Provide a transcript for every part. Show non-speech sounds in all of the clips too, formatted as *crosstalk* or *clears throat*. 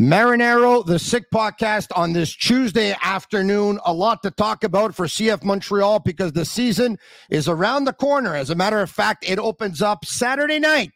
Marinaro, the Sick Podcast on this Tuesday afternoon. A lot to talk about for CF Montreal because the season is around the corner. As a matter of fact, it opens up Saturday night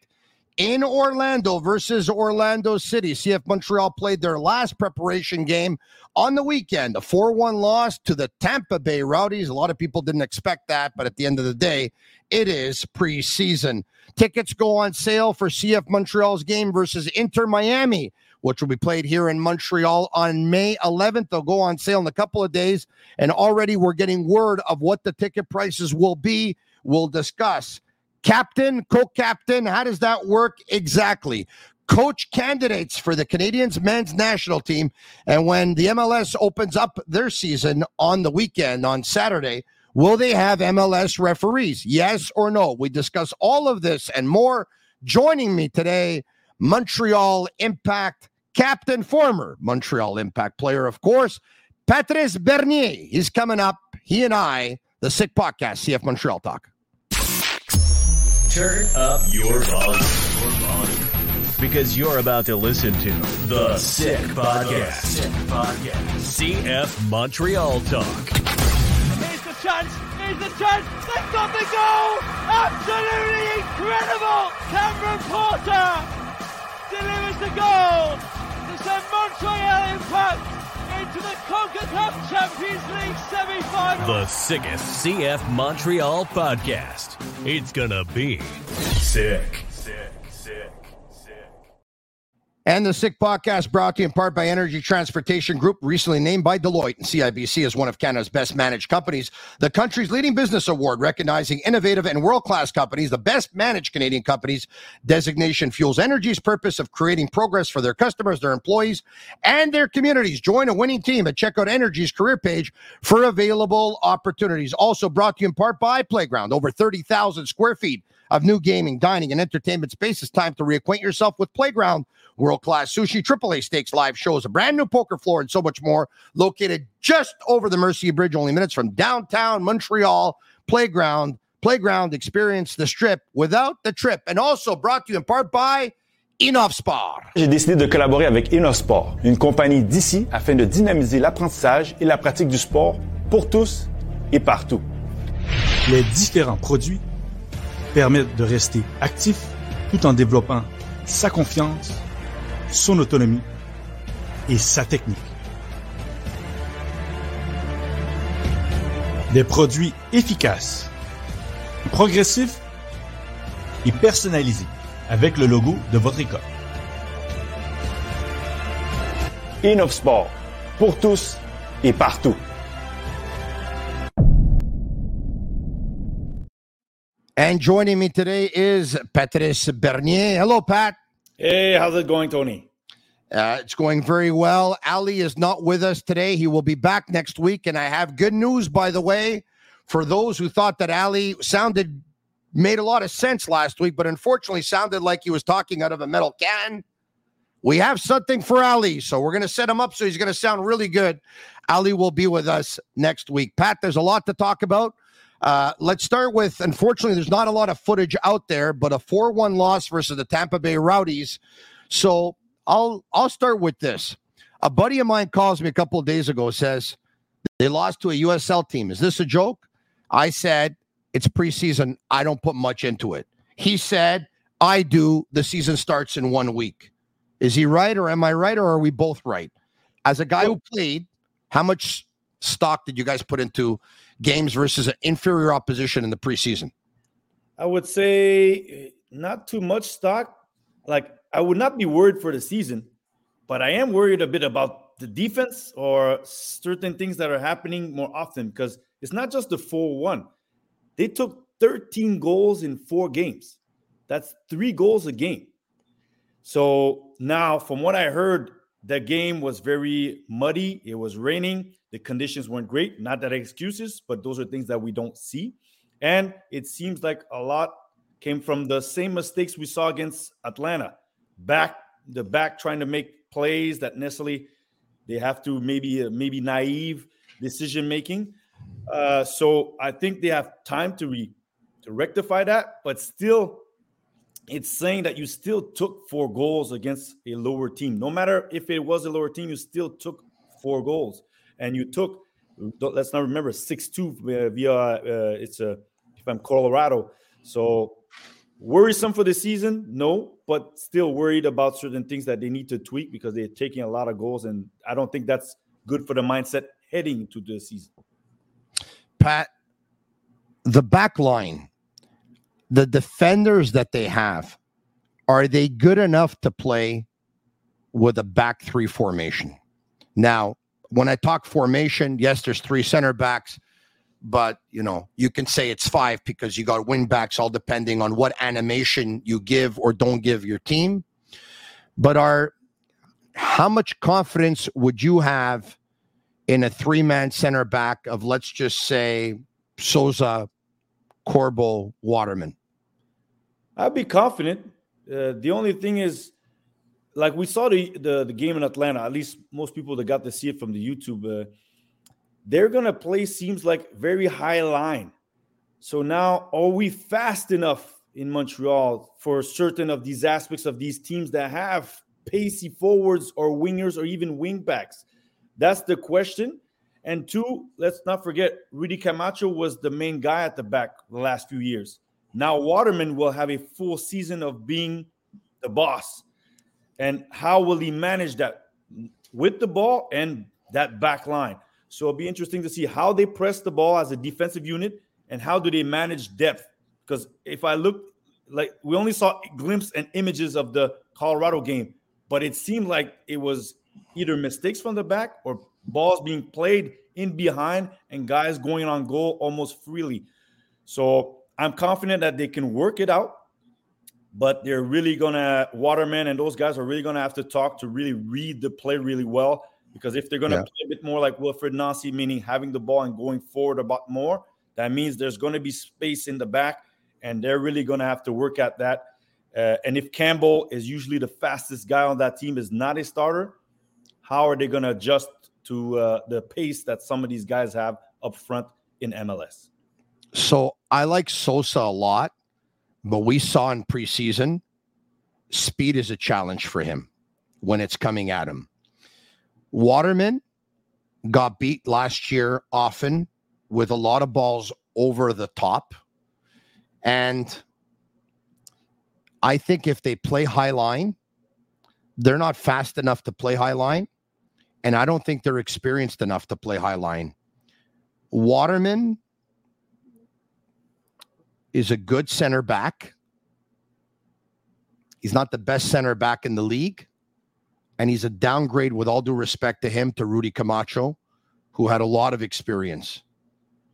in Orlando versus Orlando City. CF Montreal played their last preparation game on the weekend, a 4 1 loss to the Tampa Bay Rowdies. A lot of people didn't expect that, but at the end of the day, it is preseason. Tickets go on sale for CF Montreal's game versus Inter Miami, which will be played here in Montreal on May 11th. They'll go on sale in a couple of days, and already we're getting word of what the ticket prices will be. We'll discuss captain, co captain. How does that work exactly? Coach candidates for the Canadians men's national team. And when the MLS opens up their season on the weekend, on Saturday, will they have MLS referees? Yes or no? We discuss all of this and more. Joining me today, Montreal Impact captain, former Montreal Impact player, of course, Patrice Bernier. He's coming up. He and I, the Sick Podcast, CF Montreal Talk. Turn up your volume. Because you're about to listen to The Sick Podcast. CF Montreal Talk. Here's the chance. Here's the chance. They've got the goal. Absolutely incredible. Cameron Porter delivers the goal to send Montreal Impact into the CONCACAF Champions League semi-final. The sickest CF Montreal podcast. It's gonna be sick. And the Sick Podcast brought to you in part by Energy Transportation Group, recently named by Deloitte and CIBC as one of Canada's best managed companies. The country's leading business award recognizing innovative and world class companies, the best managed Canadian companies. Designation fuels energy's purpose of creating progress for their customers, their employees, and their communities. Join a winning team and check out Energy's career page for available opportunities. Also brought to you in part by Playground, over 30,000 square feet of new gaming, dining, and entertainment spaces. Time to reacquaint yourself with Playground. World class sushi, AAA steaks, live shows, a brand new poker floor, and so much more. Located just over the Mercier Bridge, only minutes from downtown Montreal. Playground, Playground, experience the strip without the trip. And also brought to you in part by InnoSport. J'ai décidé de collaborer avec InnoSport, une compagnie d'ici afin de dynamiser l'apprentissage et la pratique du sport pour tous et partout. Les différents produits permettent de rester actif tout en développant sa confiance, son autonomie et sa technique. Des produits efficaces, progressifs et personnalisés avec le logo de votre école. InnoSport, pour tous et partout. And joining me today is Patrice Bernier. Hello, Pat. Hey, how's it going, Tony? Uh, it's going very well. Ali is not with us today. He will be back next week. And I have good news, by the way, for those who thought that Ali sounded, made a lot of sense last week, but unfortunately sounded like he was talking out of a metal can. We have something for Ali. So we're going to set him up so he's going to sound really good. Ali will be with us next week. Pat, there's a lot to talk about. Uh, let's start with unfortunately, there's not a lot of footage out there, but a 4 1 loss versus the Tampa Bay Rowdies. So I'll I'll start with this. A buddy of mine calls me a couple of days ago, says they lost to a USL team. Is this a joke? I said, it's preseason. I don't put much into it. He said, I do. The season starts in one week. Is he right or am I right or are we both right? As a guy who played, how much stock did you guys put into games versus an inferior opposition in the preseason? I would say eh, not too much stock. Like I would not be worried for the season, but I am worried a bit about the defense or certain things that are happening more often because it's not just the 4 1. They took 13 goals in four games. That's three goals a game. So now, from what I heard, the game was very muddy. It was raining. The conditions weren't great. Not that excuses, but those are things that we don't see. And it seems like a lot came from the same mistakes we saw against Atlanta. Back the back trying to make plays that necessarily they have to maybe uh, maybe naive decision making. Uh, so I think they have time to re to rectify that, but still it's saying that you still took four goals against a lower team. No matter if it was a lower team, you still took four goals, and you took. Let's not remember six two via. Uh, it's a if I'm Colorado, so worrisome for the season. No, but still worried about certain things that they need to tweak because they're taking a lot of goals, and I don't think that's good for the mindset heading to the season. Pat, the back line the defenders that they have, are they good enough to play with a back three formation? Now, when I talk formation, yes, there's three center backs, but you know, you can say it's five because you got wing backs all depending on what animation you give or don't give your team. But are how much confidence would you have in a three man center back of let's just say Sosa, Corbo, Waterman? I'd be confident. Uh, the only thing is, like we saw the, the, the game in Atlanta. At least most people that got to see it from the YouTube, uh, they're gonna play seems like very high line. So now, are we fast enough in Montreal for certain of these aspects of these teams that have pacey forwards or wingers or even wingbacks? That's the question. And two, let's not forget, Rudy Camacho was the main guy at the back the last few years. Now Waterman will have a full season of being the boss. And how will he manage that with the ball and that back line? So it'll be interesting to see how they press the ball as a defensive unit and how do they manage depth. Because if I look like we only saw glimpses and images of the Colorado game, but it seemed like it was either mistakes from the back or balls being played in behind and guys going on goal almost freely. So I'm confident that they can work it out, but they're really gonna Waterman and those guys are really gonna have to talk to really read the play really well. Because if they're gonna yeah. play a bit more like Wilfried Nancy, meaning having the ball and going forward a bit more, that means there's gonna be space in the back, and they're really gonna have to work at that. Uh, and if Campbell is usually the fastest guy on that team, is not a starter, how are they gonna adjust to uh, the pace that some of these guys have up front in MLS? So I like Sosa a lot, but we saw in preseason speed is a challenge for him when it's coming at him. Waterman got beat last year often with a lot of balls over the top. And I think if they play high line, they're not fast enough to play high line. And I don't think they're experienced enough to play high line. Waterman is a good center back. He's not the best center back in the league. And he's a downgrade, with all due respect to him, to Rudy Camacho, who had a lot of experience.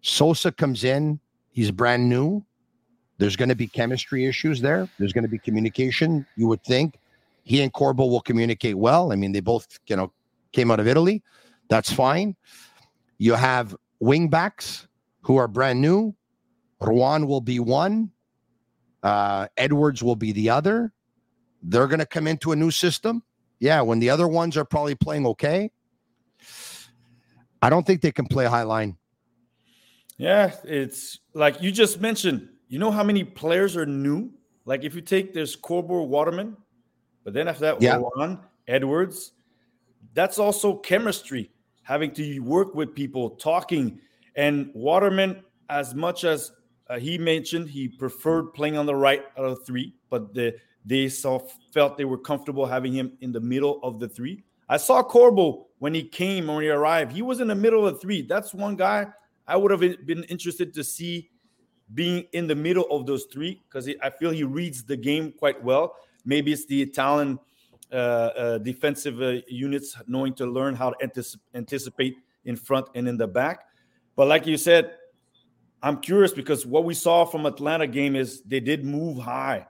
Sosa comes in, he's brand new. There's going to be chemistry issues there. There's going to be communication, you would think. He and Corbo will communicate well. I mean, they both, you know, came out of Italy. That's fine. You have wing backs who are brand new. Ruan will be one. Uh, Edwards will be the other. They're going to come into a new system. Yeah, when the other ones are probably playing okay. I don't think they can play high line. Yeah, it's like you just mentioned. You know how many players are new? Like if you take this Corbo Waterman, but then after that, yeah. Edwards, that's also chemistry, having to work with people, talking. And Waterman, as much as uh, he mentioned he preferred playing on the right out of three, but the they saw felt they were comfortable having him in the middle of the three. I saw Corbo when he came when he arrived. He was in the middle of the three. That's one guy I would have been interested to see being in the middle of those three because I feel he reads the game quite well. Maybe it's the Italian uh, uh, defensive uh, units knowing to learn how to anticip- anticipate in front and in the back. But like you said, I'm curious because what we saw from Atlanta game is they did move high,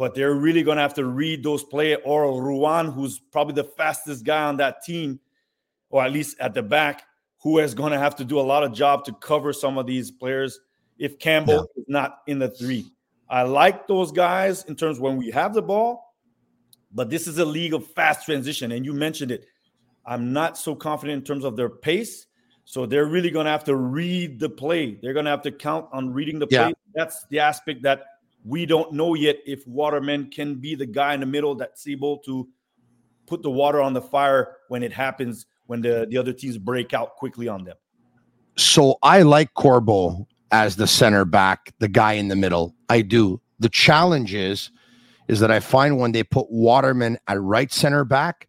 but they're really going to have to read those play. Or Ruan, who's probably the fastest guy on that team, or at least at the back, who is going to have to do a lot of job to cover some of these players if Campbell yeah. is not in the three. I like those guys in terms when we have the ball, but this is a league of fast transition, and you mentioned it. I'm not so confident in terms of their pace. So they're really going to have to read the play. They're going to have to count on reading the yeah. play. That's the aspect that we don't know yet if Waterman can be the guy in the middle that's able to put the water on the fire when it happens, when the, the other teams break out quickly on them. So I like Corbo as the center back, the guy in the middle. I do. The challenge is, is that I find when they put Waterman at right center back,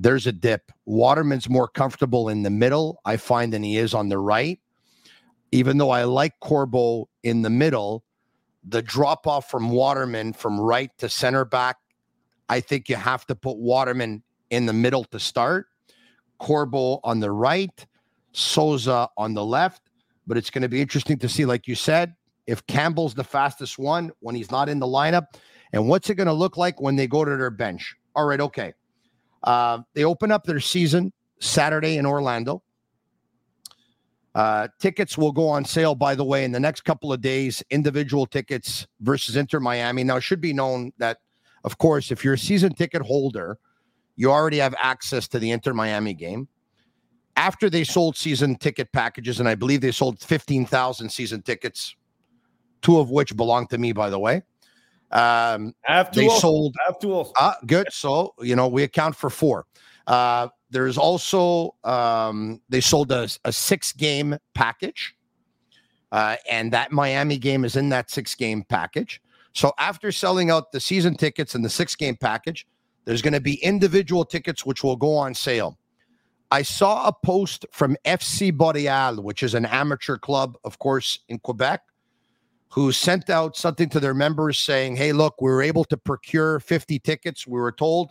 There's a dip. Waterman's more comfortable in the middle, I find, than he is on the right. Even though I like Corbo in the middle, the drop off from Waterman from right to center back, I think you have to put Waterman in the middle to start. Corbo on the right, Sosa on the left. But it's going to be interesting to see, like you said, if Campbell's the fastest one when he's not in the lineup. And what's it going to look like when they go to their bench? All right, okay. Uh, they open up their season Saturday in Orlando. Uh, tickets will go on sale, by the way, in the next couple of days. Individual tickets versus Inter Miami. Now, it should be known that, of course, if you're a season ticket holder, you already have access to the Inter Miami game. After they sold season ticket packages, and I believe they sold 15,000 season tickets, two of which belong to me, by the way. Um, they sold. Uh, good. So you know we account for four. Uh, there's also um, they sold a, a six game package, uh, and that Miami game is in that six game package. So after selling out the season tickets and the six game package, there's going to be individual tickets which will go on sale. I saw a post from FC Boreal, which is an amateur club, of course, in Quebec, who sent out something to their members saying, Hey, look, we were able to procure 50 tickets. We were told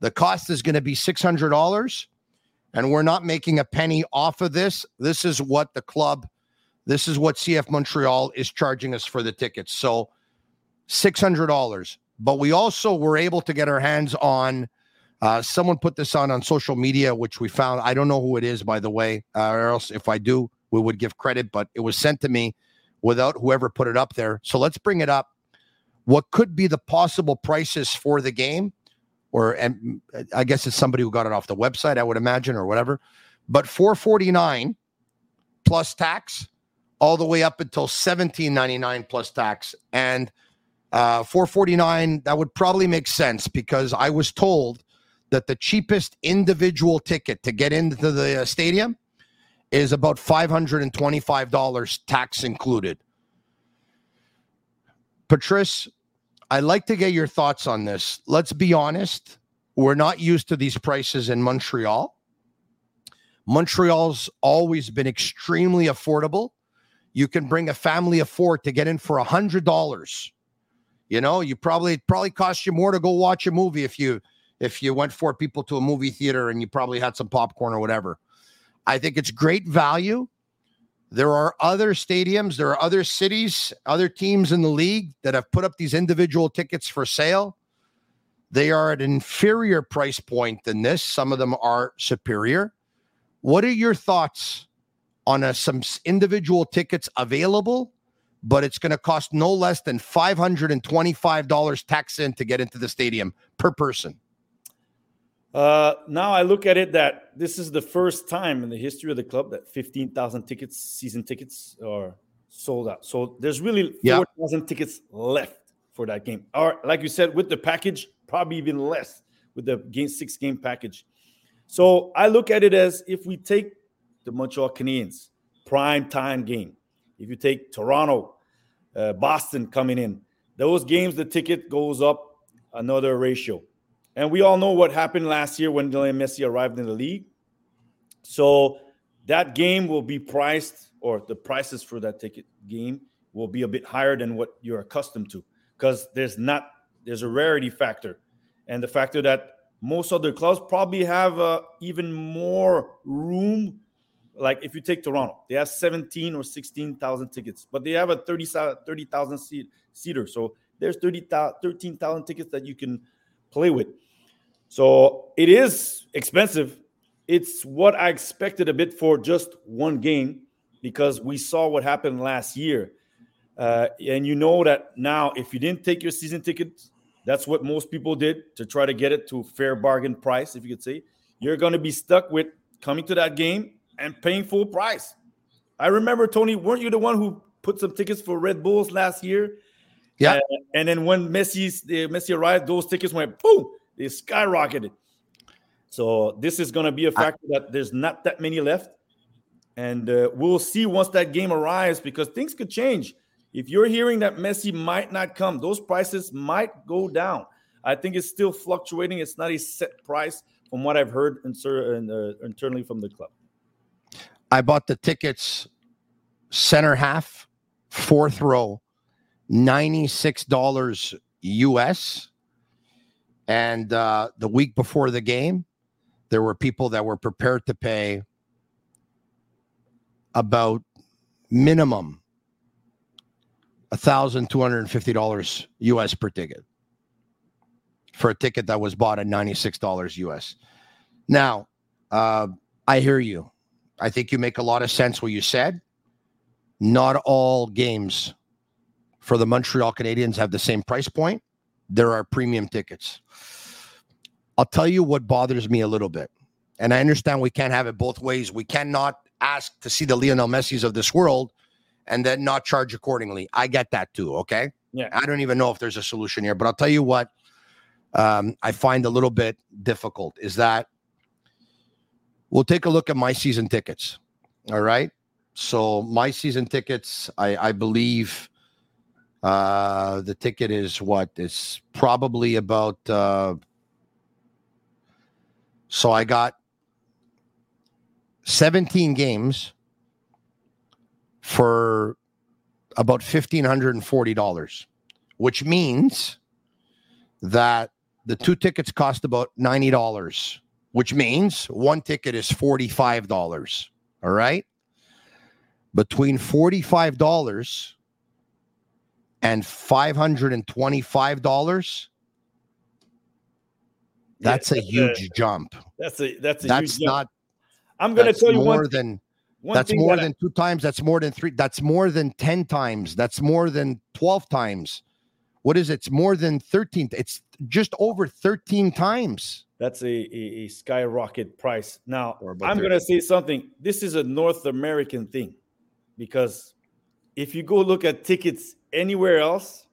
the cost is going to be $600 and we're not making a penny off of this. This is what the club, this is what CF Montreal is charging us for the tickets. So $600. But we also were able to get our hands on. Uh, someone put this on on social media, which we found. I don't know who it is, by the way, uh, or else if I do, we would give credit. But it was sent to me without whoever put it up there. So let's bring it up. What could be the possible prices for the game? Or and I guess it's somebody who got it off the website, I would imagine, or whatever. But 449 plus tax, all the way up until 1799 plus tax. And uh, 449, that would probably make sense because I was told that the cheapest individual ticket to get into the stadium is about $525 tax included. Patrice, I'd like to get your thoughts on this. Let's be honest, we're not used to these prices in Montreal. Montreal's always been extremely affordable. You can bring a family of four to get in for a $100. You know, you probably probably cost you more to go watch a movie if you if you went four people to a movie theater and you probably had some popcorn or whatever. I think it's great value. There are other stadiums, there are other cities, other teams in the league that have put up these individual tickets for sale. They are at an inferior price point than this. Some of them are superior. What are your thoughts on uh, some individual tickets available, but it's going to cost no less than $525 tax in to get into the stadium per person? Uh, now I look at it that this is the first time in the history of the club that 15,000 tickets, season tickets, are sold out. So there's really 4,000 tickets left for that game. Or, like you said, with the package, probably even less with the game six game package. So I look at it as if we take the Montreal Canadiens prime time game, if you take Toronto, uh, Boston coming in, those games the ticket goes up another ratio. And we all know what happened last year when Lionel Messi arrived in the league. So that game will be priced, or the prices for that ticket game will be a bit higher than what you're accustomed to, because there's not there's a rarity factor, and the factor that most other clubs probably have uh, even more room. Like if you take Toronto, they have 17 or 16,000 tickets, but they have a 30,000 30, seat, seater. So there's 30, 13,000 tickets that you can play with. So it is expensive. It's what I expected a bit for just one game because we saw what happened last year. Uh, and you know that now, if you didn't take your season ticket, that's what most people did to try to get it to fair bargain price, if you could say. You're going to be stuck with coming to that game and paying full price. I remember, Tony, weren't you the one who put some tickets for Red Bulls last year? Yeah. Uh, and then when Messi's uh, Messi arrived, those tickets went boom, they skyrocketed. So this is going to be a factor I, that there's not that many left, and uh, we'll see once that game arrives because things could change. If you're hearing that Messi might not come, those prices might go down. I think it's still fluctuating. It's not a set price from what I've heard uh, internally from the club. I bought the tickets center half, fourth row, $96 US. And uh, the week before the game, there were people that were prepared to pay about minimum $1,250 US per ticket for a ticket that was bought at $96 US. Now, uh, I hear you. I think you make a lot of sense what you said. Not all games for the Montreal Canadiens have the same price point. There are premium tickets. I'll tell you what bothers me a little bit. And I understand we can't have it both ways. We cannot ask to see the Lionel Messis of this world and then not charge accordingly. I get that too. Okay. Yeah. I don't even know if there's a solution here, but I'll tell you what um, I find a little bit difficult is that we'll take a look at my season tickets. All right. So my season tickets, I, I believe uh, the ticket is what? It's probably about. Uh, so I got 17 games for about $1,540, which means that the two tickets cost about $90, which means one ticket is $45. All right. Between $45 and $525, that's yeah, a huge a, jump. That's a that's a that's not. Jump. I'm going to tell you more one, than one that's more that than I, two times. That's more than three. That's more than ten times. That's more than twelve times. What is it? It's more than thirteen. It's just over thirteen times. That's a, a, a skyrocket price. Now I'm going to say something. This is a North American thing, because if you go look at tickets anywhere else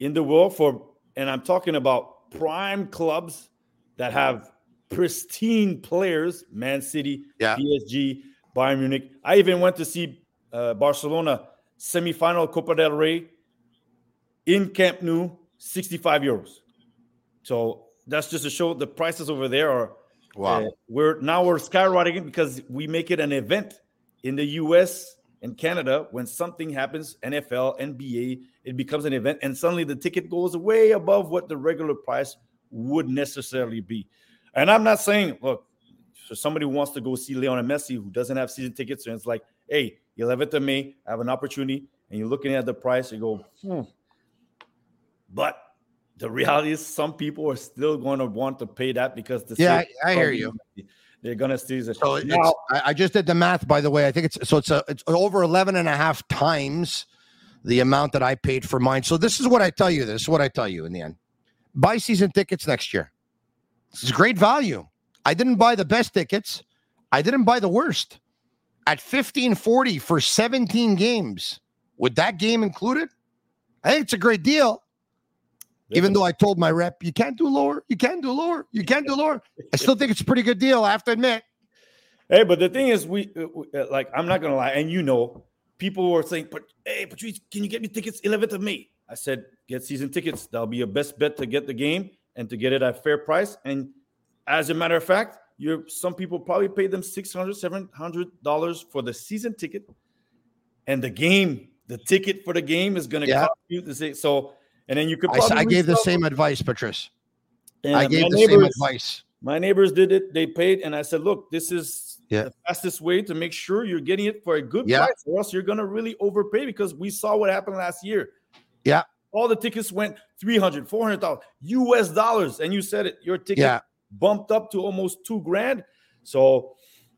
in the world for, and I'm talking about prime clubs that have pristine players, Man City, yeah. PSG, Bayern Munich. I even went to see uh, Barcelona semifinal Copa del Rey in Camp Nou, 65 euros. So that's just to show the prices over there are wow. Uh, we're now we're skyrocketing because we make it an event in the US in Canada, when something happens, NFL, NBA, it becomes an event, and suddenly the ticket goes way above what the regular price would necessarily be. And I'm not saying, look, for somebody who wants to go see Lionel Messi who doesn't have season tickets, and it's like, hey, 11th of May, I have an opportunity, and you're looking at the price, you go, hmm. but the reality is some people are still going to want to pay that because the yeah, I, I hear you. They're going to see it. So now, I just did the math, by the way. I think it's so it's a, it's over 11 and a half times the amount that I paid for mine. So this is what I tell you. This is what I tell you in the end. Buy season tickets next year. This is great value. I didn't buy the best tickets. I didn't buy the worst. At 1540 for 17 games, with that game included, I think it's a great deal. Even though I told my rep, you can't do lower, you can't do lower, you can't do lower. I still think it's a pretty good deal. I have to admit. Hey, but the thing is, we uh, uh, like I'm not gonna lie, and you know, people were saying, "But hey, Patrice, can you get me tickets 11th of May?" I said, "Get season tickets. That'll be your best bet to get the game and to get it at fair price." And as a matter of fact, you're some people probably paid them 600 700 dollars for the season ticket, and the game, the ticket for the game is gonna yeah. cost you the same. So and then you could. I, I gave the same advice, Patrice. I gave the same advice. My neighbors did it. They paid, and I said, "Look, this is yeah. the fastest way to make sure you're getting it for a good yeah. price, or else you're gonna really overpay." Because we saw what happened last year. Yeah, all the tickets went 300 400 US dollars, and you said it. Your ticket yeah. bumped up to almost two grand. So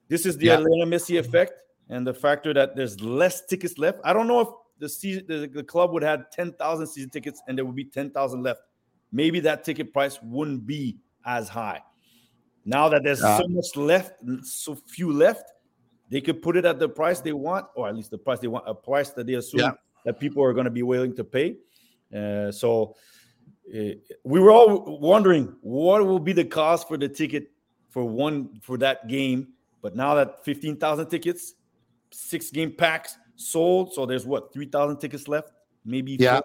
this is the yeah. Atlanta Messi effect, and the factor that there's less tickets left. I don't know if the season the, the club would have 10,000 season tickets and there would be 10,000 left, maybe that ticket price wouldn't be as high. Now that there's uh, so much left, so few left, they could put it at the price they want, or at least the price they want, a price that they assume yeah. that people are going to be willing to pay. Uh, so uh, we were all wondering what will be the cost for the ticket for one for that game. But now that 15,000 tickets, six game packs, sold. So there's what three thousand tickets left, maybe. Yeah.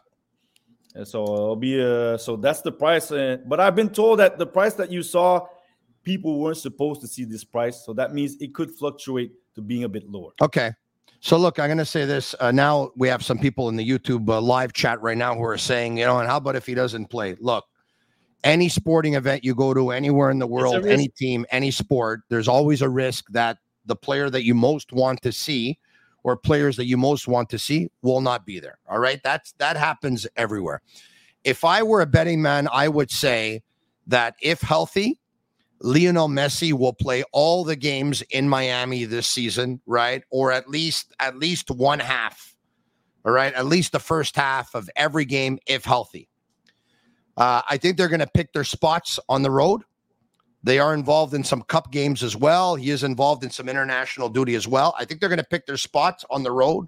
And so it'll be uh so that's the price. Uh, but I've been told that the price that you saw, people weren't supposed to see this price. So that means it could fluctuate to being a bit lower. Okay. So look, I'm going to say this. Uh, now we have some people in the YouTube uh, live chat right now who are saying, you know, and how about if he doesn't play? Look, any sporting event you go to anywhere in the world, any team, any sport, there's always a risk that the player that you most want to see or players that you most want to see will not be there. All right. That's that happens everywhere. If I were a betting man, I would say that if healthy, Lionel Messi will play all the games in Miami this season, right? Or at least at least one half. All right, at least the first half of every game if healthy. Uh, I think they're going to pick their spots on the road. They are involved in some cup games as well. He is involved in some international duty as well. I think they're going to pick their spots on the road.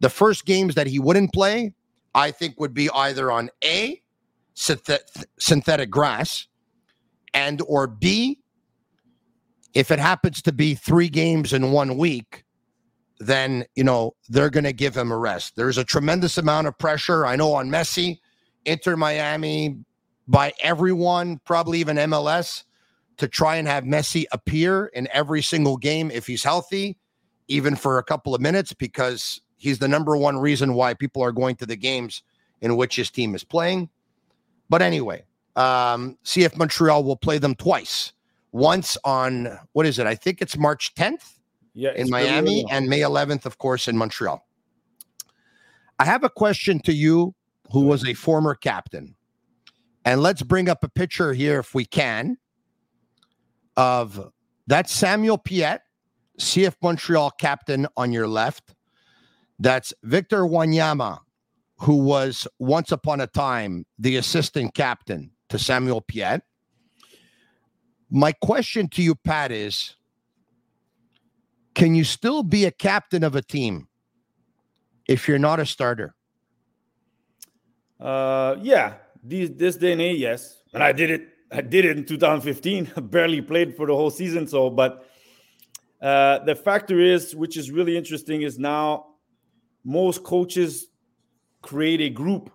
The first games that he wouldn't play, I think, would be either on A, synthetic grass, and or B, if it happens to be three games in one week, then you know they're going to give him a rest. There's a tremendous amount of pressure. I know on Messi, Inter Miami, by everyone, probably even MLS to try and have Messi appear in every single game if he's healthy, even for a couple of minutes, because he's the number one reason why people are going to the games in which his team is playing. But anyway, um, CF Montreal will play them twice. Once on what is it? I think it's March 10th yeah, in Miami and May 11th, of course, in Montreal. I have a question to you who was a former captain. And let's bring up a picture here if we can of that's Samuel Piette, CF Montreal captain on your left. That's Victor Wanyama, who was once upon a time the assistant captain to Samuel Piette. My question to you, Pat, is can you still be a captain of a team if you're not a starter? Uh, yeah, this day and age, yes. And I did it I did it in 2015. *laughs* barely played for the whole season. So, but uh, the factor is, which is really interesting, is now most coaches create a group.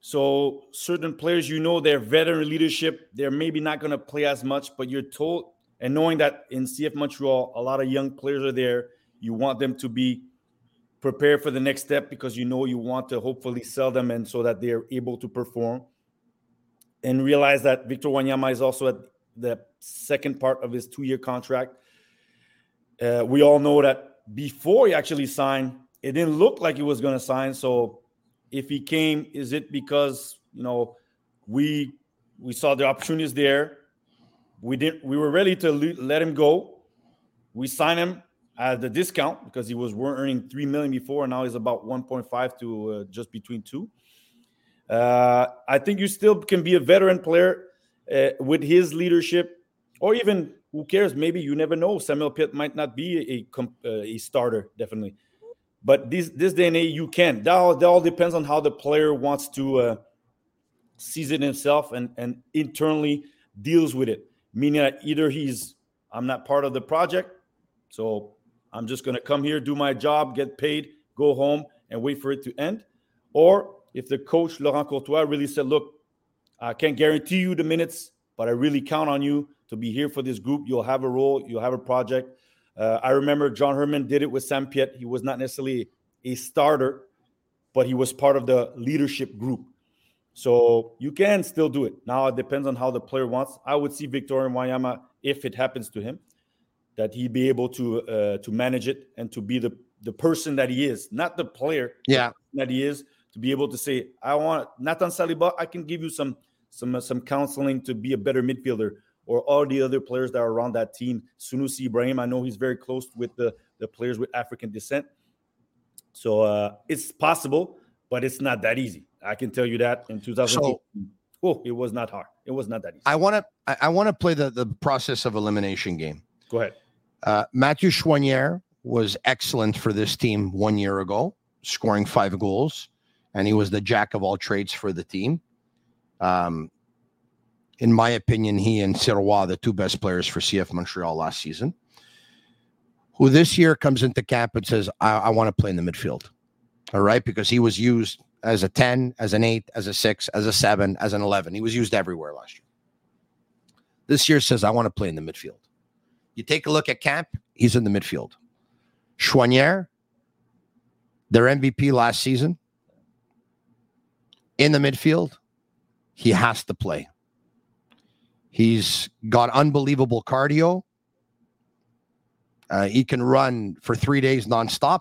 So certain players, you know, they're veteran leadership. They're maybe not going to play as much, but you're told, and knowing that in CF Montreal, a lot of young players are there, you want them to be prepared for the next step because you know you want to hopefully sell them and so that they're able to perform. And realize that Victor Wanyama is also at the second part of his two-year contract. Uh, we all know that before he actually signed, it didn't look like he was going to sign. So if he came, is it because you know we we saw the opportunities there? We didn't. We were ready to le- let him go. We signed him at the discount because he was earning three million before, and now he's about one point five to uh, just between two. Uh, I think you still can be a veteran player uh, with his leadership, or even who cares? Maybe you never know. Samuel Piette might not be a uh, a starter, definitely. But this this day and age, you can. That all, that all depends on how the player wants to uh, sees it himself and and internally deals with it. Meaning that either he's I'm not part of the project, so I'm just to come here, do my job, get paid, go home, and wait for it to end. Or if the coach Laurent Courtois really said, "Look, I can't guarantee you the minutes, but I really count on you to be here for this group. You'll have a role, you'll have a project." Uh, I remember John Herman did it with Sam Piette. He was not necessarily a starter, but he was part of the leadership group. So you can still do it. Now it depends on how the player wants. I would see Victor and Wanyama if it happens to him that he be able to uh, to manage it and to be the the person that he is, not the player. Yeah, that he is to be able to say, I want Nathan Saliba. I can give you some some uh, some counseling to be a better midfielder, or all the other players that are around that team. Sunusi Ibrahim, I know he's very close with the the players with African descent. So uh, it's possible, but it's not that easy. I can tell you that in 2018. So, oh, it was not hard. It was not that easy. I want to I want to play the the process of elimination game. Go ahead. Uh, Matthew Choinière was excellent for this team one year ago, scoring five goals, and he was the jack of all trades for the team. Um, in my opinion, he and Sirois, the two best players for CF Montreal last season, who this year comes into camp and says, I, I want to play in the midfield. All right. Because he was used as a 10, as an 8, as a 6, as a 7, as an 11. He was used everywhere last year. This year says, I want to play in the midfield. You take a look at Camp, he's in the midfield. Choinière, their MVP last season, in the midfield, he has to play. He's got unbelievable cardio. Uh, he can run for three days nonstop.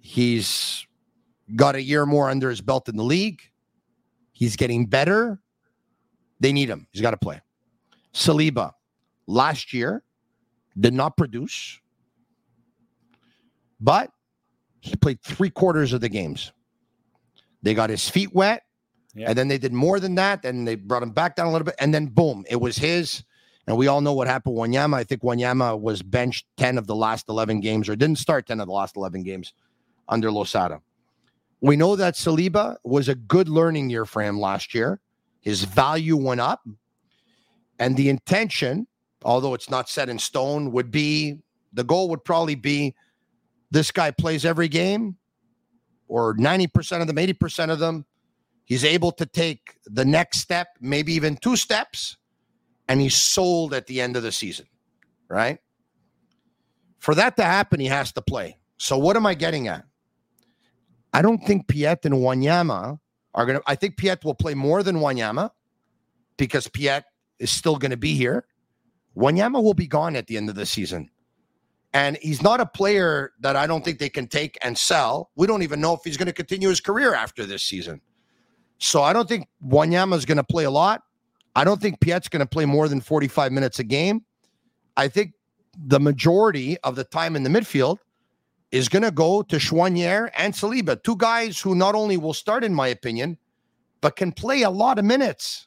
He's got a year more under his belt in the league. He's getting better. They need him. He's got to play. Saliba last year did not produce, but he played three quarters of the games. They got his feet wet, yeah. and then they did more than that. And they brought him back down a little bit, and then boom, it was his. And we all know what happened. Wanyama, I think Wanyama was benched 10 of the last 11 games, or didn't start 10 of the last 11 games under Losada. We know that Saliba was a good learning year for him last year. His value went up. And the intention, although it's not set in stone, would be the goal would probably be this guy plays every game or 90% of them, 80% of them. He's able to take the next step, maybe even two steps, and he's sold at the end of the season, right? For that to happen, he has to play. So, what am I getting at? I don't think Piette and Wanyama are going to, I think Piette will play more than Wanyama because Piette is still going to be here. Wanyama will be gone at the end of the season. And he's not a player that I don't think they can take and sell. We don't even know if he's going to continue his career after this season. So I don't think Wanyama is going to play a lot. I don't think Piette's going to play more than 45 minutes a game. I think the majority of the time in the midfield is going to go to Choinière and Saliba, two guys who not only will start, in my opinion, but can play a lot of minutes.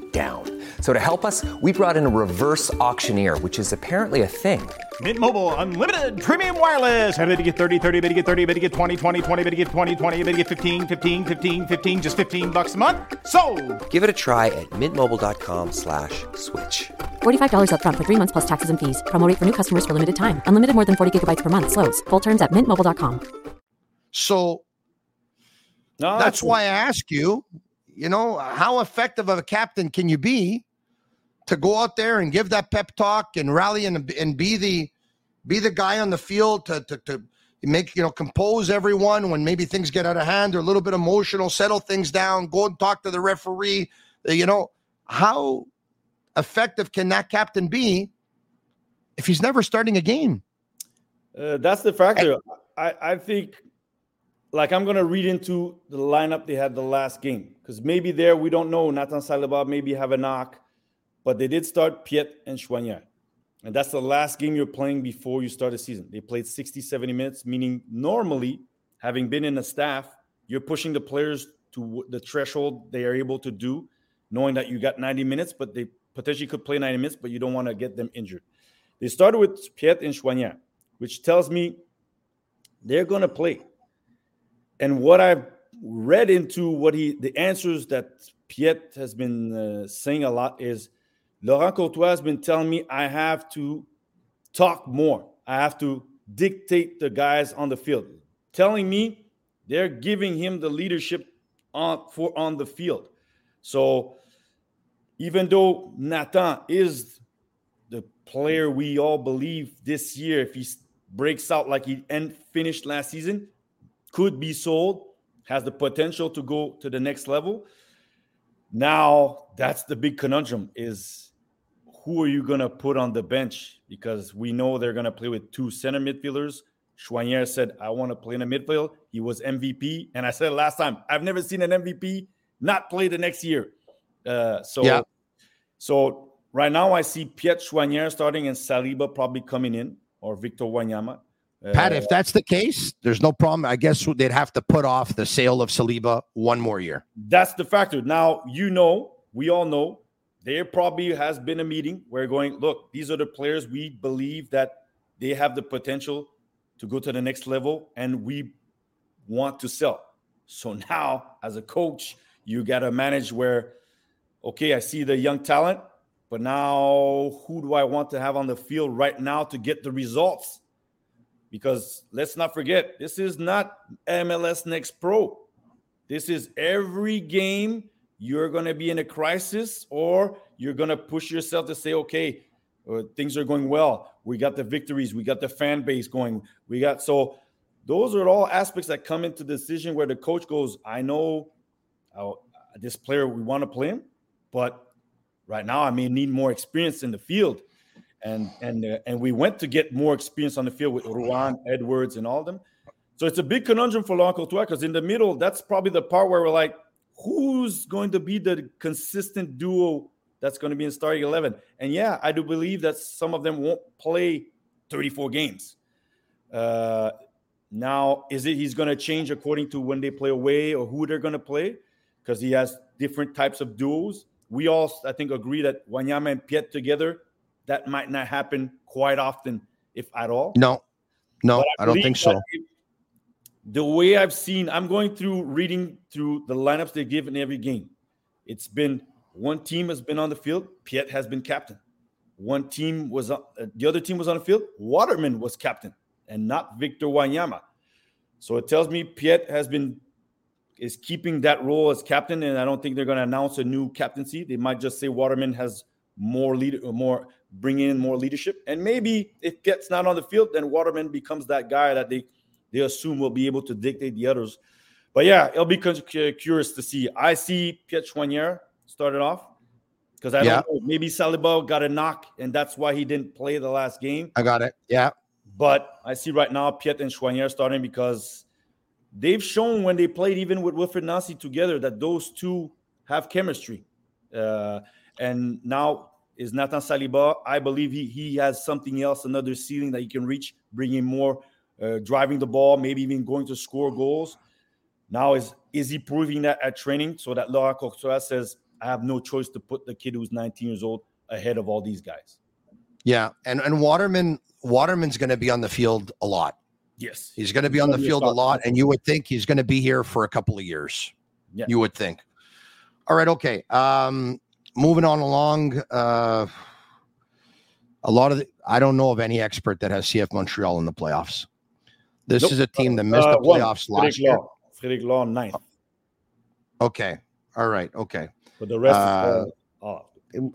down. So to help us, we brought in a reverse auctioneer, which is apparently a thing. Mint Mobile unlimited premium wireless. Have to get 30, 30, bit to get 30, bit to get 20, 20, 20, bit to get 20, 20, bit to get 15, 15, 15, 15 just 15 bucks a month. So, Give it a try at mintmobile.com/switch. slash $45 up front for 3 months plus taxes and fees. Promo for new customers for limited time. Unlimited more than 40 gigabytes per month slows. Full terms at mintmobile.com. So no, that's, that's why I ask you you know, how effective of a captain can you be to go out there and give that pep talk and rally and, and be the be the guy on the field to, to to make you know compose everyone when maybe things get out of hand or a little bit emotional, settle things down, go and talk to the referee. Uh, You know, how effective can that captain be if he's never starting a game? Uh, that's the factor. I, I think, like, I'm going to read into the lineup they had the last game because maybe there we don't know. Nathan Saliba maybe have a knock, but they did start Piette and Choinière. And that's the last game you're playing before you start the season. They played 60, 70 minutes, meaning normally, having been in the staff, you're pushing the players to the threshold they are able to do, knowing that you got 90 minutes, but they potentially could play 90 minutes, but you don't want to get them injured. They started with Piette and Choinière, which tells me they're going to play. And what I've read into what he, the answers that Piette has been uh, saying a lot is Laurent Courtois has been telling me I have to talk more. I have to dictate the guys on the field, telling me they're giving him the leadership on for on the field. So even though Nathan is the player we all believe this year, if he breaks out like he end finished last season, could be sold, has the potential to go to the next level. Now that's the big conundrum: is who are you gonna put on the bench? Because we know they're gonna play with two center midfielders. Choinière said, "I want to play in the midfield." He was MVP, and I said last time, I've never seen an MVP not play the next year. Uh, so, Yeah. so right now I see Piette Choinière starting and Saliba probably coming in or Victor Wanyama. Pat, if that's the case, there's no problem. I guess they'd have to put off the sale of Saliba one more year. That's the factor. Now, you know, we all know there probably has been a meeting where going, look, these are the players we believe that they have the potential to go to the next level and we want to sell. So *laughs* now, as a coach, you got to manage where, okay, I see the young talent, but now who do I want to have on the field right now to get the results? Because let's not forget, this is not MLS Next Pro. This is every game you're going to be in a crisis or you're going to push yourself to say, okay, uh, things are going well. We got the victories. We got the fan base going. We got so those are all aspects that come into decision where the coach goes, I know this player, we want to play him, but right now I may need more experience in the field. And and uh, and we went to get more experience on the field with Ruan, Edwards, and all of them. So it's a big conundrum for Laurent Courtois because in the middle, that's probably the part where we're like, who's going to be the consistent duo that's going to be in starting 11? And yeah, I do believe that some of them won't play 34 games. Uh, now, is it he's going to change according to when they play away or who they're going to play? Because he has different types of duos. We all, I think, agree that Wanyama and Piette together, that might not happen quite often, if at all. No, no, But I don't think so. The way I've seen, I'm going through reading through the lineups they give in every game. It's been one team has been on the field, Piette has been captain. One team was on, uh, the other team was on the field, Waterman was captain, and not Victor Wanyama. So it tells me Piette has been is keeping that role as captain, and I don't think they're going to announce a new captaincy. They might just say Waterman has more leader, more bring in more leadership, and maybe if Piette's not on the field, then Waterman becomes that guy that they they assume will be able to dictate the others. But yeah, it'll be cu- cu- curious to see. I see Piette Choinière started off because I Yeah. don't know. Maybe Saliba got a knock, and that's why he didn't play the last game. I got it. Yeah. But I see right now Piette and Choinière starting because they've shown when they played even with Wilfried Nancy together that those two have chemistry. Uh, and now is Nathan Saliba. I believe he he has something else, another ceiling that he can reach, bringing more, uh, driving the ball, maybe even going to score goals. Now is is he proving that at training so that Laurent Courtois says I have no choice to put the kid who's 19 years old ahead of all these guys. Yeah. And and Waterman Waterman's going to be on the field a lot. Yes. He's going to be on the Gonna a field a lot, and you would think he's going to be here for a couple of years. Yeah. You would think. All right, okay. Um, moving on along. Uh, a lot of the, I don't know of any expert that has CF Montreal in the playoffs. This Nope. is a team that missed Uh, the one, playoffs Frederic last year. Law. Frederic Law, ninth. Okay. All right. Okay. But the rest Uh, all off.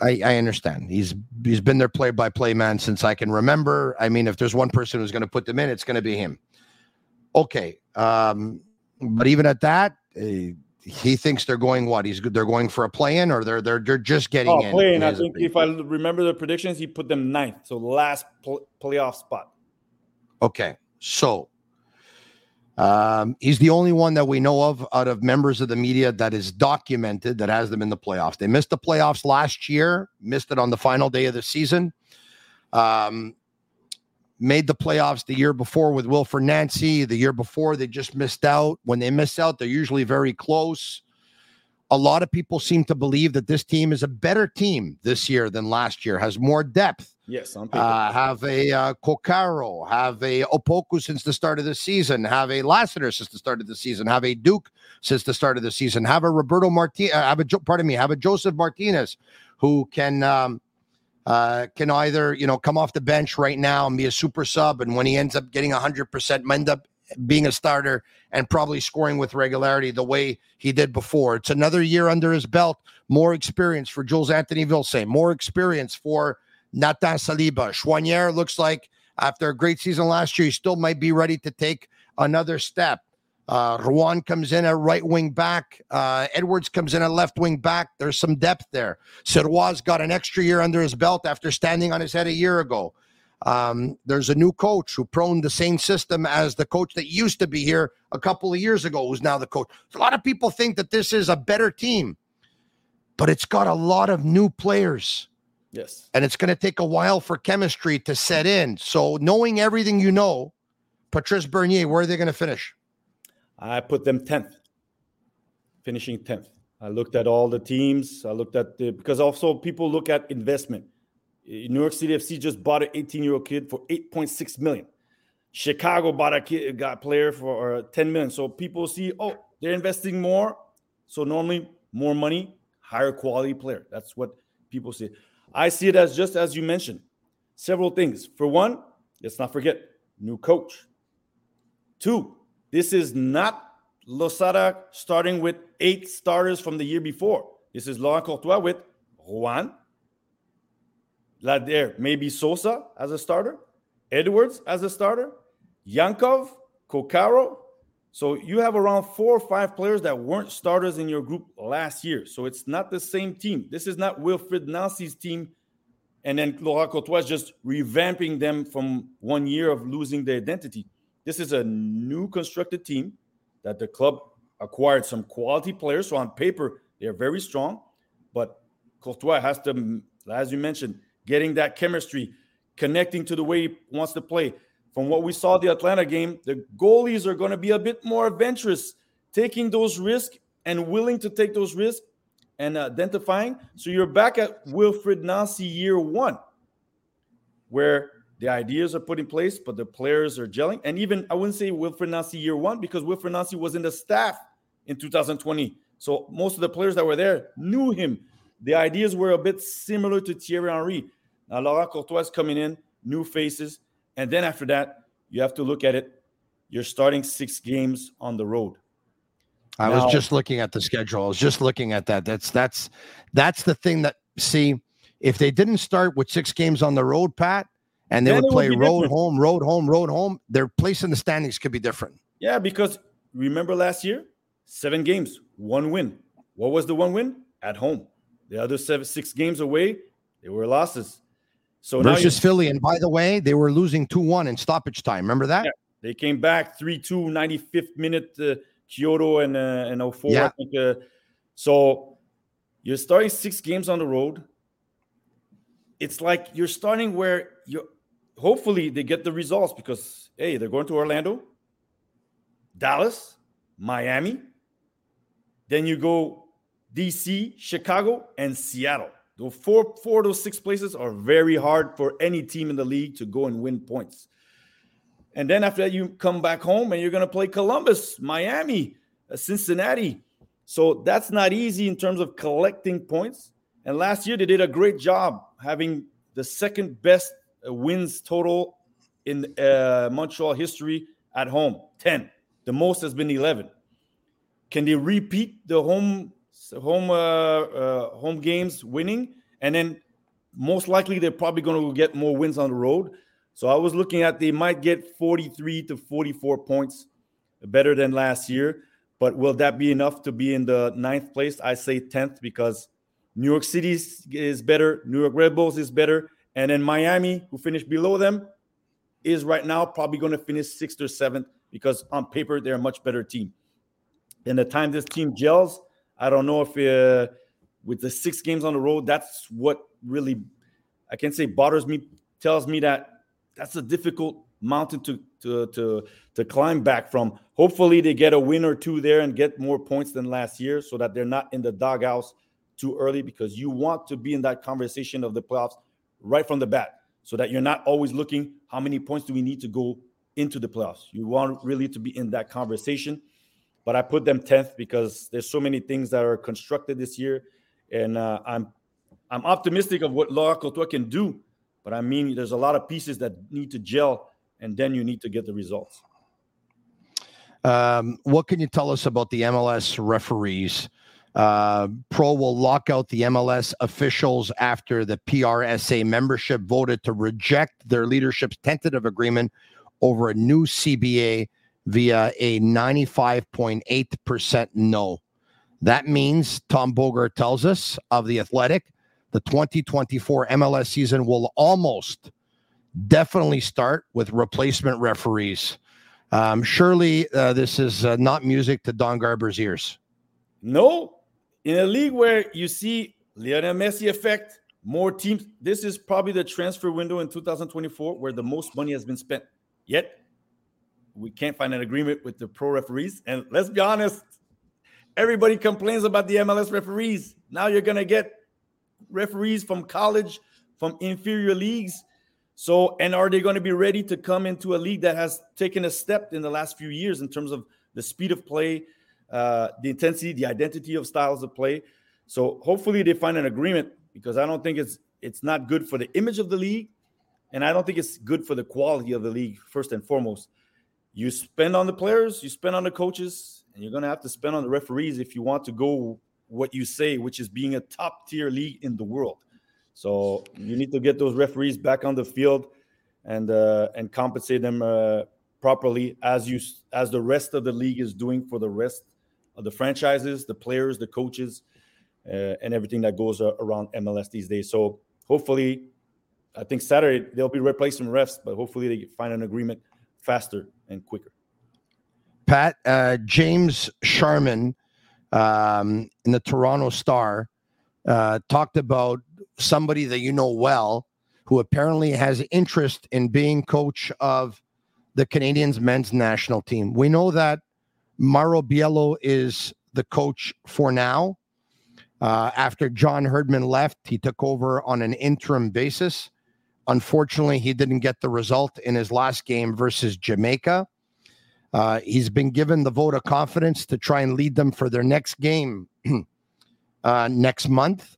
I, I understand. He's he's been their play by play man since I can remember. I mean, if there's one person who's going to put them in, it's going to be him. Okay. Um, but even at that, uh, he thinks they're going what? He's they're going for a play in, or they're they're they're just getting Oh, in. playing. in I think opinion. if I remember the predictions, he put them ninth, so last pl- playoff spot. Okay. So um, he's the only one that we know of out of members of the media that is documented that has them in the playoffs. They missed the playoffs last year, missed it on the final day of the season. Um, made the playoffs the year before with Wilfried Nancy. The year before, they just missed out. When they miss out, they're usually very close. A lot of people seem to believe that this team is a better team this year than last year, has more depth Yes, uh, have a uh, Kokaro, have a Opoku since the start of the season, have a Lassiter since the start of the season, have a Duke since the start of the season, have a Roberto Martinez, uh, have a Jo- pardon me, have a Joseph Martinez who can um, uh, can either you know come off the bench right now and be a super sub, and when he ends up getting hundred percent, end up being a starter and probably scoring with regularity the way he did before. It's another year under his belt, more experience for Jules Anthony Vilsaint, more experience for Nathan Saliba. Choinière looks like after a great season last year, he still might be ready to take another step. Uh, Ruan comes in at right wing back. Uh, Edwards comes in at left wing back. There's some depth there. Sirois got an extra year under his belt after standing on his head a year ago. Um, there's a new coach who prone the same system as the coach that used to be here a couple of years ago, who's now the coach. A lot of people think that this is a better team, but it's got a lot of new players yes. and it's going to take a while for chemistry to set in. So, knowing everything you know, Patrice Bernier, where are they going to finish? I put them 10th, finishing 10th. I looked at all the teams. I looked at the, because also people look at investment. Uh, New York City FC just bought an 18 year old kid for 8.6 million. Chicago bought a kid, got a player for uh, 10 million. So people see, oh, they're investing more. So normally more money, higher quality player. That's what people see. I see it as just as you mentioned, several things. For one, let's not forget, new coach. Two, this is not Losada starting with eight starters from the year before. This is Laurent Courtois with Ruan, there, maybe Sosa as a starter, Edwards as a starter, Yankov, Kokaro. So you have around four or five players that weren't starters in your group last year. So it's not the same team. This is not Wilfried Nancy's team. And then Laurent Courtois just revamping them from one year of losing their identity. This is a new constructed team that the club acquired some quality players. So on paper, they're very strong. But Courtois has to, as you mentioned, getting that chemistry, connecting to the way he wants to play. From what we saw the Atlanta game, the goalies are going to be a bit more adventurous, taking those risks and willing to take those risks and identifying. So you're back at Wilfried Nancy year one, where the ideas are put in place, but the players are gelling. And even I wouldn't say Wilfried Nancy year one because Wilfried Nancy was in the staff in 2020. So most of the players that were there knew him. The ideas were a bit similar to Thierry Henry. Now Laurent Courtois is coming in, new faces. And then after that, you have to look at it. You're starting six games on the road. I Now- was just looking at the schedule. I was just looking at that. That's that's that's the thing that see if they didn't start with six games on the road, Pat, and they Then would it would play road, different. home, road, home, road, home, their place in the standings could be different. Yeah, because remember last year, seven games, one win. What was the one win? At home. The other seven, six games away, they were losses. So Versus Philly. And by the way, they were losing 2 1 in stoppage time. Remember that? Yeah, they came back 3 2, 95th minute, uh, Kyoto and, uh, and 04. I Yeah. think, uh, so you're starting six games on the road. It's like you're starting where you hopefully they get the results because, hey, they're going to Orlando, Dallas, Miami. Then you go DC, Chicago, and Seattle. Those four, four of those six places are very hard for any team in the league to go and win points. And then after that, you come back home and you're going to play Columbus, Miami, uh, Cincinnati. So that's not easy in terms of collecting points. And last year, they did a great job having the second best wins total in uh, Montreal history at home 10. The most has been 11. Can they repeat the home home uh, uh, home games winning, and then most likely they're probably going to get more wins on the road. So I was looking at they might get 43 to 44 points better than last year. But will that be enough to be in the ninth place? I say 10th because New York City is better, New York Red Bulls is better, and then Miami, who finished below them, is right now probably going to finish sixth or seventh because on paper they're a much better team. And the time this team gels, I don't know if uh, with the six games on the road, that's what really I can say bothers me, tells me that that's a difficult mountain to to to to climb back from. Hopefully, they get a win or two there and get more points than last year, so that they're not in the doghouse too early. Because you want to be in that conversation of the playoffs right from the bat, so that you're not always looking how many points do we need to go into the playoffs. You want really to be in that conversation. But I put them tenth because there's so many things that are constructed this year, and uh, I'm I'm optimistic of what Laurent Courtois can do but I mean, there's a lot of pieces that need to gel, and then you need to get the results. Um, what can you tell us about the MLS referees? Uh, Pro will lock out the MLS officials after the PSRA membership voted to reject their leadership's tentative agreement over a new CBA via a 95.8% no. That means, Tom Bogert tells us of The Athletic, the 2024 MLS season will almost definitely start with replacement referees. Um, surely uh, this is uh, not music to Don Garber's ears. No, in a league where you see Lionel Messi effect, more teams. This is probably the transfer window in 2024 where the most money has been spent. Yet we can't find an agreement with the pro referees. And let's be honest, everybody complains about the MLS referees. Now you're gonna get referees from college, from inferior leagues. So, and are they going to be ready to come into a league that has taken a step in the last few years in terms of the speed of play, uh, the intensity, the identity of styles of play? So, hopefully, they find an agreement because I don't think it's it's not good for the image of the league, and I don't think it's good for the quality of the league. First and foremost, you spend on the players, you spend on the coaches, and you're going to have to spend on the referees if you want to go what you say, which is being a top tier league in the world. So you need to get those referees back on the field and uh, and compensate them uh, properly as you as the rest of the league is doing for the rest the franchises, the players, the coaches, uh, and everything that goes around MLS these days. So hopefully, I think Saturday they'll be replacing refs, but hopefully they find an agreement faster and quicker. Pat uh, James Sharman um, in the Toronto Star uh, talked about somebody that you know well who apparently has interest in being coach of the Canadians men's national team. We know that Mauro Biello is the coach for now. Uh, after John Herdman left, he took over on an interim basis. Unfortunately, he didn't get the result in his last game versus Jamaica. Uh, he's been given the vote of confidence to try and lead them for their next game *clears throat* uh, next month.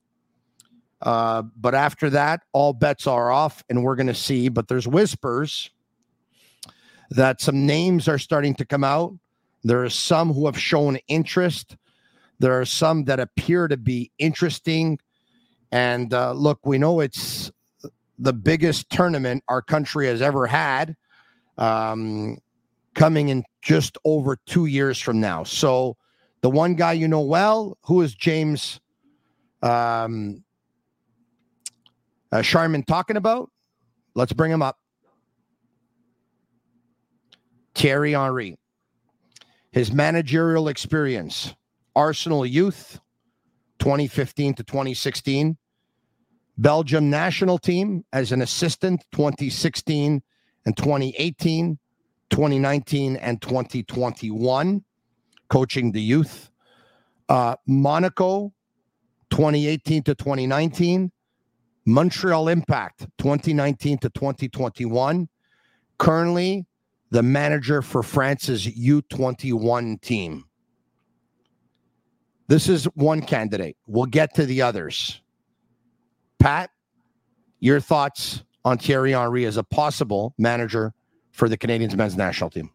Uh, but after that, all bets are off, and we're going to see. But there's whispers that some names are starting to come out. There are some who have shown interest. There are some that appear to be interesting. And uh, look, we know it's the biggest tournament our country has ever had. Um, coming in just over two years from now. So the one guy you know well, who is James um, uh, Sharman talking about? Let's bring him up. Thierry Henry. His managerial experience, Arsenal youth, 2015 to 2016. Belgium national team as an assistant, 2016 and 2018. 2019 and 2021, coaching the youth. Uh, Monaco, 2018 to 2019. Montreal Impact, 2019 to 2021. Currently, the manager for France's U21 team. This is one candidate. We'll get to the others. Pat, your thoughts on Thierry Henry as a possible manager for the Canadians men's national team?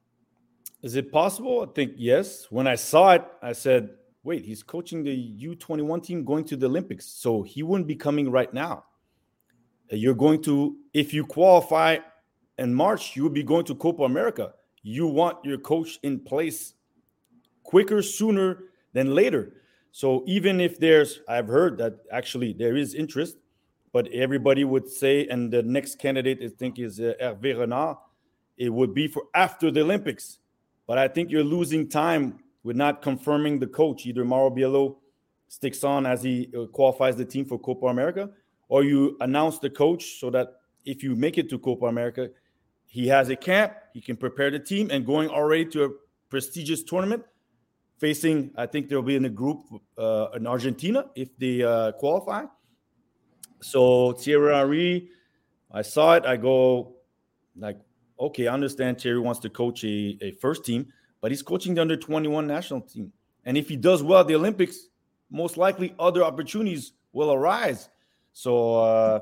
Is it possible? I think yes. When I saw it, I said wait, he's coaching the U21 team going to the Olympics. So he wouldn't be coming right now. Uh, You're going to, if you qualify in March, you would be going to Copa America. You want your coach in place quicker, sooner than later. So even if there's, I've heard that actually there is interest, but everybody would say, and the next candidate I think is uh, Hervé Renard, it would be for after the Olympics. But I think you're losing time with not confirming the coach. Either Mauro Biello sticks on as he uh, qualifies the team for Copa America, or you announce the coach so that if you make it to Copa America, he has a camp, he can prepare the team, and going already to a prestigious tournament facing, I think they'll be in the group uh, in Argentina if they uh, qualify. So Thierry Henry, I saw it. I go like, okay, I understand Thierry wants to coach a, a first team, but he's coaching the under 21 national team. And if he does well at the Olympics, most likely other opportunities will arise. So uh,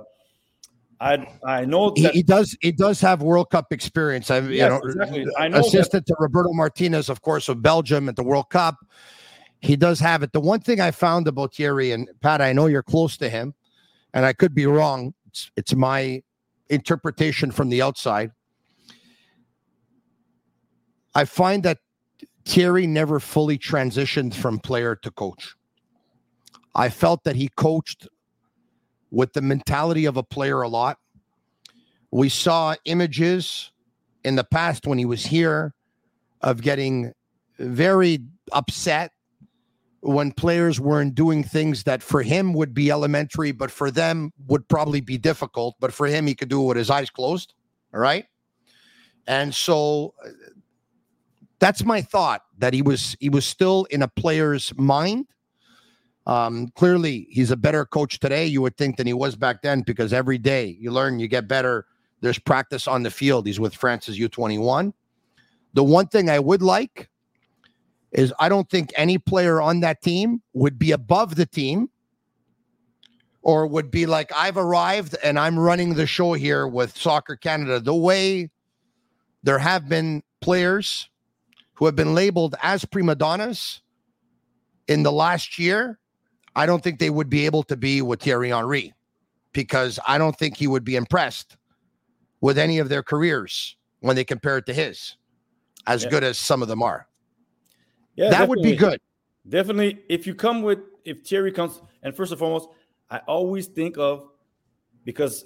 I I know He, that he does. He does have World Cup experience. I, you know, exactly. I know that- assistant to Roberto Martinez, of course, of Belgium at the World Cup. He does have it. The one thing I found about Thierry and Pat, I know you're close to him, and I could be wrong. It's, it's my interpretation from the outside. I find that Thierry never fully transitioned from player to coach. I felt that he coached with the mentality of a player a lot. We saw images in the past when he was here of getting very upset when players weren't doing things that for him would be elementary, but for them would probably be difficult. But for him, he could do it with his eyes closed. All right. And so uh, that's my thought that he was he was still in a player's mind. Um, clearly, he's a better coach today, you would think, than he was back then because every day you learn, you get better. There's practice on the field. He's with France's U21. The one thing I would like is I don't think any player on that team would be above the team or would be like, I've arrived and I'm running the show here with Soccer Canada. The way there have been players who have been labeled as prima donnas in the last year, I don't think they would be able to be with Thierry Henry because I don't think he would be impressed with any of their careers when they compare it to his, as Yeah. good as some of them are. Yeah, that would be good. Definitely, if you come with if Thierry comes, and first and foremost, I always think of because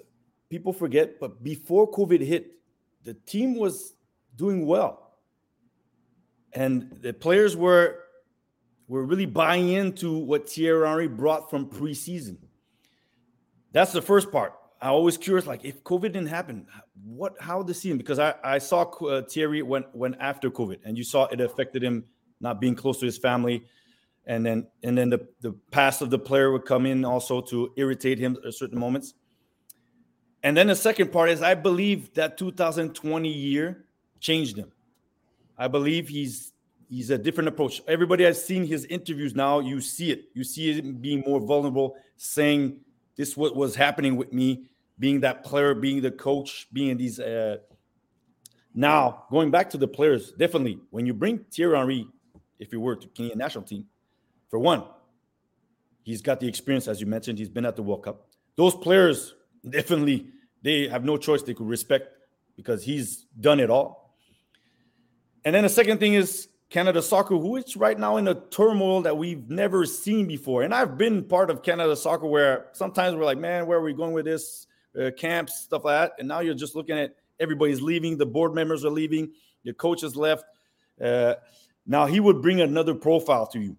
people forget, but before COVID hit, the team was doing well, and the players were were really buying into what Thierry Henry brought from preseason. That's the first part. I always curious, like if COVID didn't happen, what how the season? Because I I saw uh, Thierry when when after COVID, and you saw it affected him not being close to his family, and then and then the the past of the player would come in also to irritate him at certain moments. And then the second part is I believe that 2020 year changed him. I believe he's he's a different approach. Everybody has seen his interviews now. You see it. You see him being more vulnerable, saying this what was happening with me, being that player, being the coach, being these. Uh, now going back to the players, definitely when you bring Thierry Henry, if you were to Canadian national team, for one, he's got the experience as you mentioned. He's been at the World Cup. Those players *laughs* definitely they have no choice. They could respect because he's done it all. And then the second thing is Canada Soccer, who is right now in a turmoil that we've never seen before. And I've been part of Canada Soccer where sometimes we're like, man, where are we going with this? Uh, camps, stuff like that. And now you're just looking at everybody's leaving, the board members are leaving, your coach has left. Uh, now he would bring another profile to you.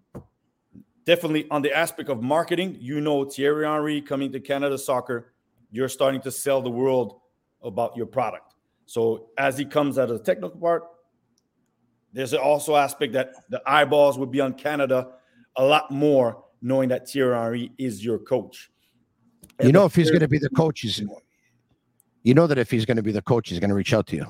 Definitely on the aspect of marketing, you know Thierry Henry coming to Canada Soccer, you're starting to sell the world about your product. So as he comes out of the technical part, there's also aspect that the eyeballs would be on Canada a lot more, knowing that Thierry is your coach. You know, if he's going to be the coach, he's, you know that if he's going to be the coach, he's going to reach out to you.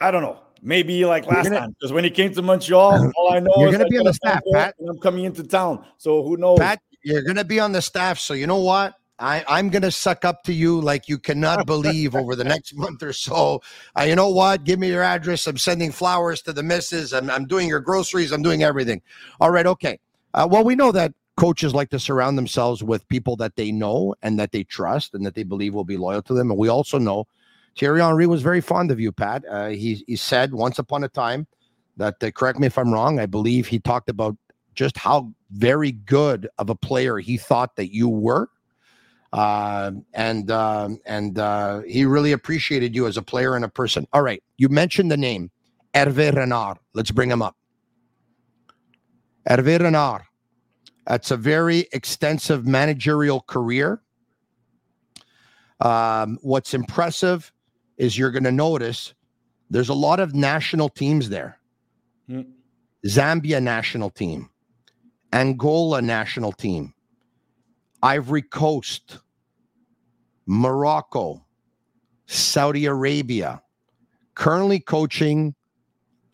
I don't know. Maybe like last gonna- time, because when he came to Montreal, *laughs* all I know You're gonna I be on the staff, Pat. and I'm coming into town. So who knows? Pat, you're going to be on the staff. So you know what? I, I'm going to suck up to you like you cannot *laughs* believe over the next month or so. Uh, you know what? Give me your address. I'm sending flowers to the missus. I'm, I'm doing your groceries. I'm doing everything. All right. Okay. Uh, well, we know that coaches like to surround themselves with people that they know and that they trust and that they believe will be loyal to them. And we also know Thierry Henry was very fond of you, Pat. Uh, he, he said once upon a time that, uh, correct me if I'm wrong, I believe he talked about just how very good of a player he thought that you were uh, and uh, and uh, he really appreciated you as a player and a person. All right, you mentioned the name Hervé Renard. Let's bring him up. Hervé Renard. That's a very extensive managerial career. Um, what's impressive is you're going to notice there's a lot of national teams there. Mm. Zambia national team, Angola national team, Ivory Coast, Morocco, Saudi Arabia, currently coaching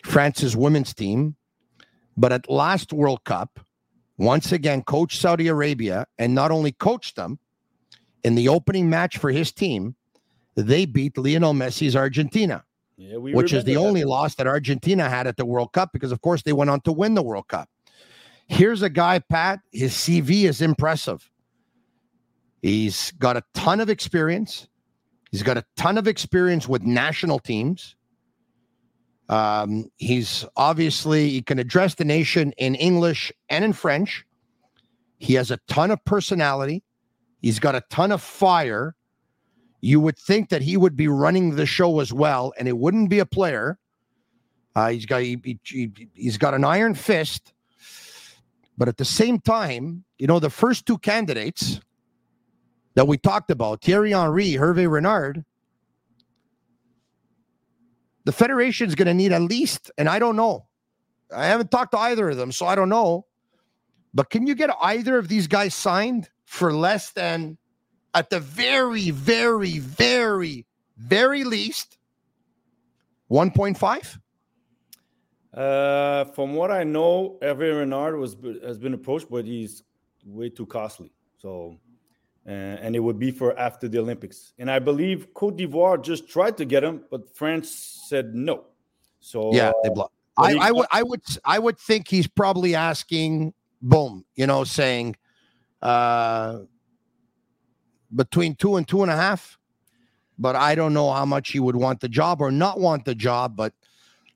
France's women's team, but at last World Cup, once again coached Saudi Arabia and not only coached them in the opening match for his team, they beat Lionel Messi's Argentina. Yeah, we which is the that. only loss that Argentina had at the World Cup because, of course, they went on to win the World Cup. Here's a guy, Pat. His CV is impressive. He's got a ton of experience. He's got a ton of experience with national teams. Um, he's obviously he can address the nation in English and in French. He has a ton of personality. He's got a ton of fire. You would think that he would be running the show as well, and it wouldn't be a player. Uh, he's got he, he, he- he's got an iron fist, but at the same time, you know, the first two candidates that we talked about, Thierry Henry, Hervé Renard, the Federation's going to need at least, and I don't know, I haven't talked to either of them, so I don't know, but can you get either of these guys signed for less than, at the very, very, very, very least, 1.5? Uh, from what I know, Hervé Renard was has been approached, but he's way too costly. So, and it would be for after the Olympics. And I believe Cote d'Ivoire just tried to get him, but France said no. So Yeah, they uh, I, I would, I would, I would think he's probably asking, boom, you know, saying, uh, between two and two and a half. But I don't know how much he would want the job or not want the job. But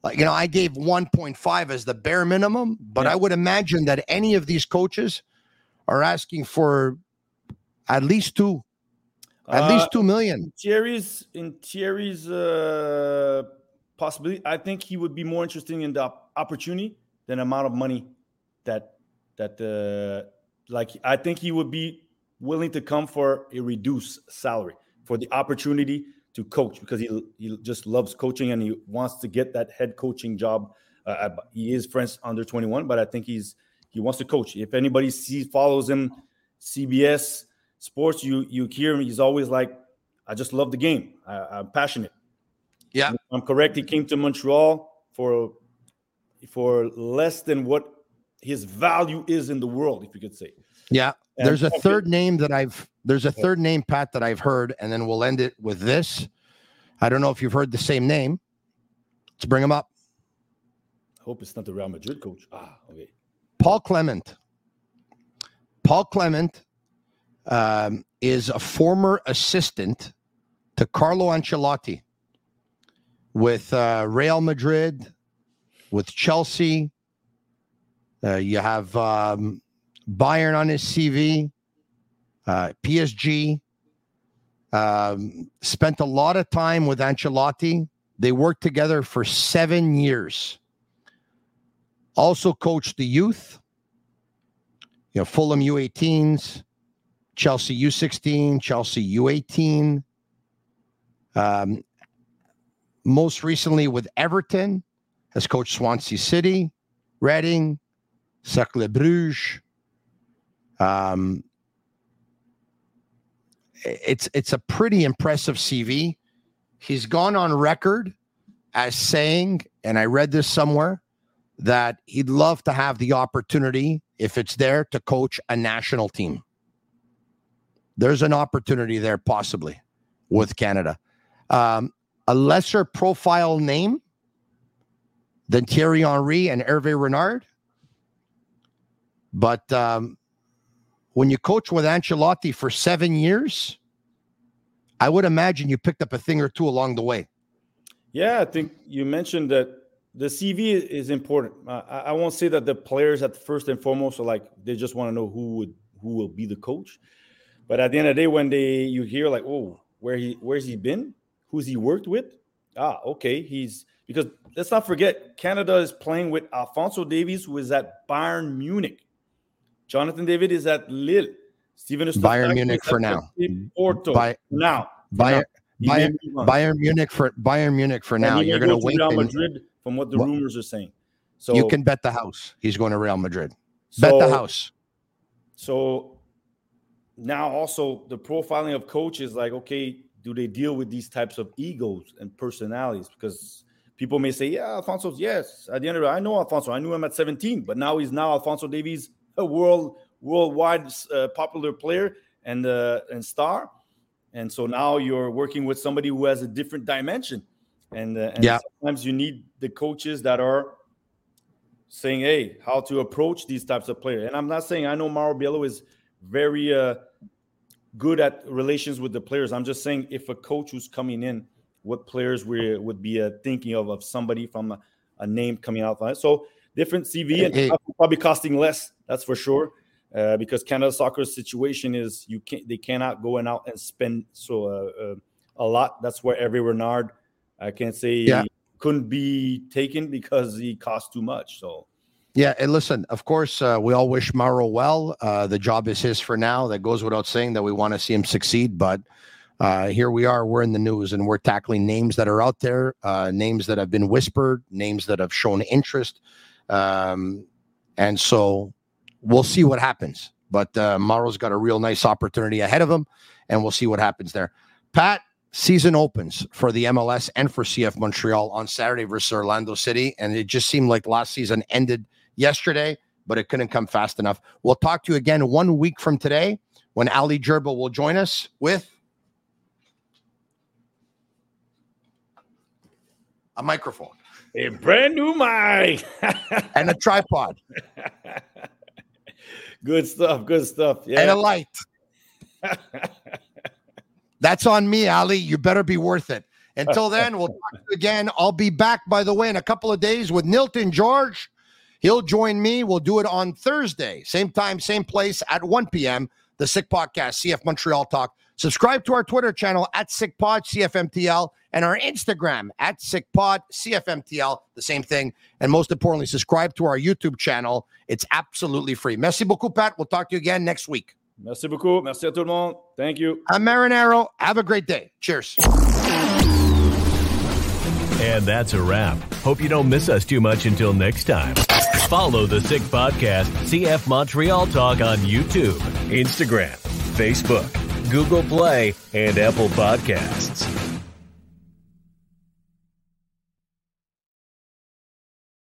like, you know, I gave 1.5 as the bare minimum, but I would imagine that any of these coaches are asking for at least two, at Uh, least two million. Thierry's in Thierry's uh, possibility. I think he would be more interested in the opportunity than amount of money that that uh, like I think he would be willing to come for a reduced salary for the opportunity to coach because he he just loves coaching and he wants to get that head coaching job. Uh, uh, he is French under 21, but I think he's he wants to coach. If anybody sees follows him, CBS Sports, you you hear him. He's always like, I just love the game. I, I'm passionate. Yeah, If I'm correct. He came to Montreal for for less than what his value is in the world, if you could say. Yeah. And There's a third name that I've there's a third name, Pat, that I've heard, and then we'll end it with this. I don't know if you've heard the same name. Let's bring him up. I hope it's not the Real Madrid coach. Ah, okay. Paul Clement. Paul Clement um, is a former assistant to Carlo Ancelotti with uh, Real Madrid, with Chelsea. Uh, you have um, Bayern on his CV, uh, PSG. Um, spent a lot of time with Ancelotti. They worked together for seven years. Also coached the youth, you know, Fulham U18s, Chelsea U16, Chelsea U18. Um, most recently with Everton, has coached Swansea City, Reading, Cercle Bruges. Um, it's it's a pretty impressive CV. He's gone on record as saying, and I read this somewhere, that he'd love to have the opportunity, if it's there, to coach a national team. There's an opportunity there possibly with Canada. Um, a lesser profile name than Thierry Henry and Hervé Renard. But um, when you coach with Ancelotti for seven years, I would imagine you picked up a thing or two along the way. Yeah, I think you mentioned that the CV is important. Uh, I won't say that the players at first and foremost are like they just want to know who would who will be the coach, but at the end of the day, when they you hear like, oh, where he where's he been, who's he worked with? Ah, okay, he's because let's not forget Canada is playing with Alfonso Davies, who is at Bayern Munich. Jonathan David is at Lille. Steven is Bayern Munich for now. Porto By, now. Bayern, Bayern, Bayern Munich for Bayern Munich for now. You're going to wait. Real Madrid, from what the what? rumors are saying. So you can bet the house. He's going to Real Madrid. So, bet the house. So now also the profiling of coaches, like, okay, do they deal with these types of egos and personalities? Because people may say, yeah, Alfonso, yes. At the end of it, I know Alfonso. I knew him at 17, but now he's now Alfonso Davies, a world worldwide uh, popular player and uh, and star. And so now you're working with somebody who has a different dimension. And, uh, and yeah. sometimes you need the coaches that are saying, hey, how to approach these types of players. And I'm not saying I know Mauro Biello is very uh, good at relations with the players. I'm just saying if a coach who's coming in, what players we would be uh, thinking of of somebody from a, a name coming out. So different CV and hey. probably costing less. That's for sure. Uh, because Canada soccer's situation is you can't they cannot go and out and spend so uh, uh, a lot. That's where Hervé Renard I can't say yeah. couldn't be taken because he cost too much. So yeah, and listen, of course, uh, we all wish Mauro well. Uh, the job is his for now. That goes without saying that we want to see him succeed, but uh, here we are. We're in the news and we're tackling names that are out there, uh, names that have been whispered, names that have shown interest. Um, and so we'll see what happens. But uh, Mauro's got a real nice opportunity ahead of him, and we'll see what happens there. Pat, season opens for the MLS and for CF Montreal on Saturday versus Orlando City. And it just seemed like last season ended yesterday, but it couldn't come fast enough. We'll talk to you again one week from today when Ali Gerba will join us with a microphone, a brand new mic, *laughs* and a tripod. *laughs* Good stuff. Good stuff. Yeah. And a light. *laughs* That's on me, Ali. You better be worth it. Until then, we'll talk again. I'll be back, by the way, in a couple of days with Nilton George. He'll join me. We'll do it on Thursday, same time, same place at 1 p.m. The Sick Podcast, CF Montreal Talk. Subscribe to our Twitter channel at SickPod, CFMTL, and our Instagram at SickPod, CFMTL, the same thing. And most importantly, subscribe to our YouTube channel. It's absolutely free. Merci beaucoup, Pat. We'll talk to you again next week. Merci beaucoup. Merci à tout le monde. Thank you. I'm Marinaro. Have a great day. Cheers. And that's a wrap. Hope you don't miss us too much until next time. Follow the Sick Podcast, CF Montreal Talk on YouTube, Instagram, Facebook, Google Play, and Apple Podcasts.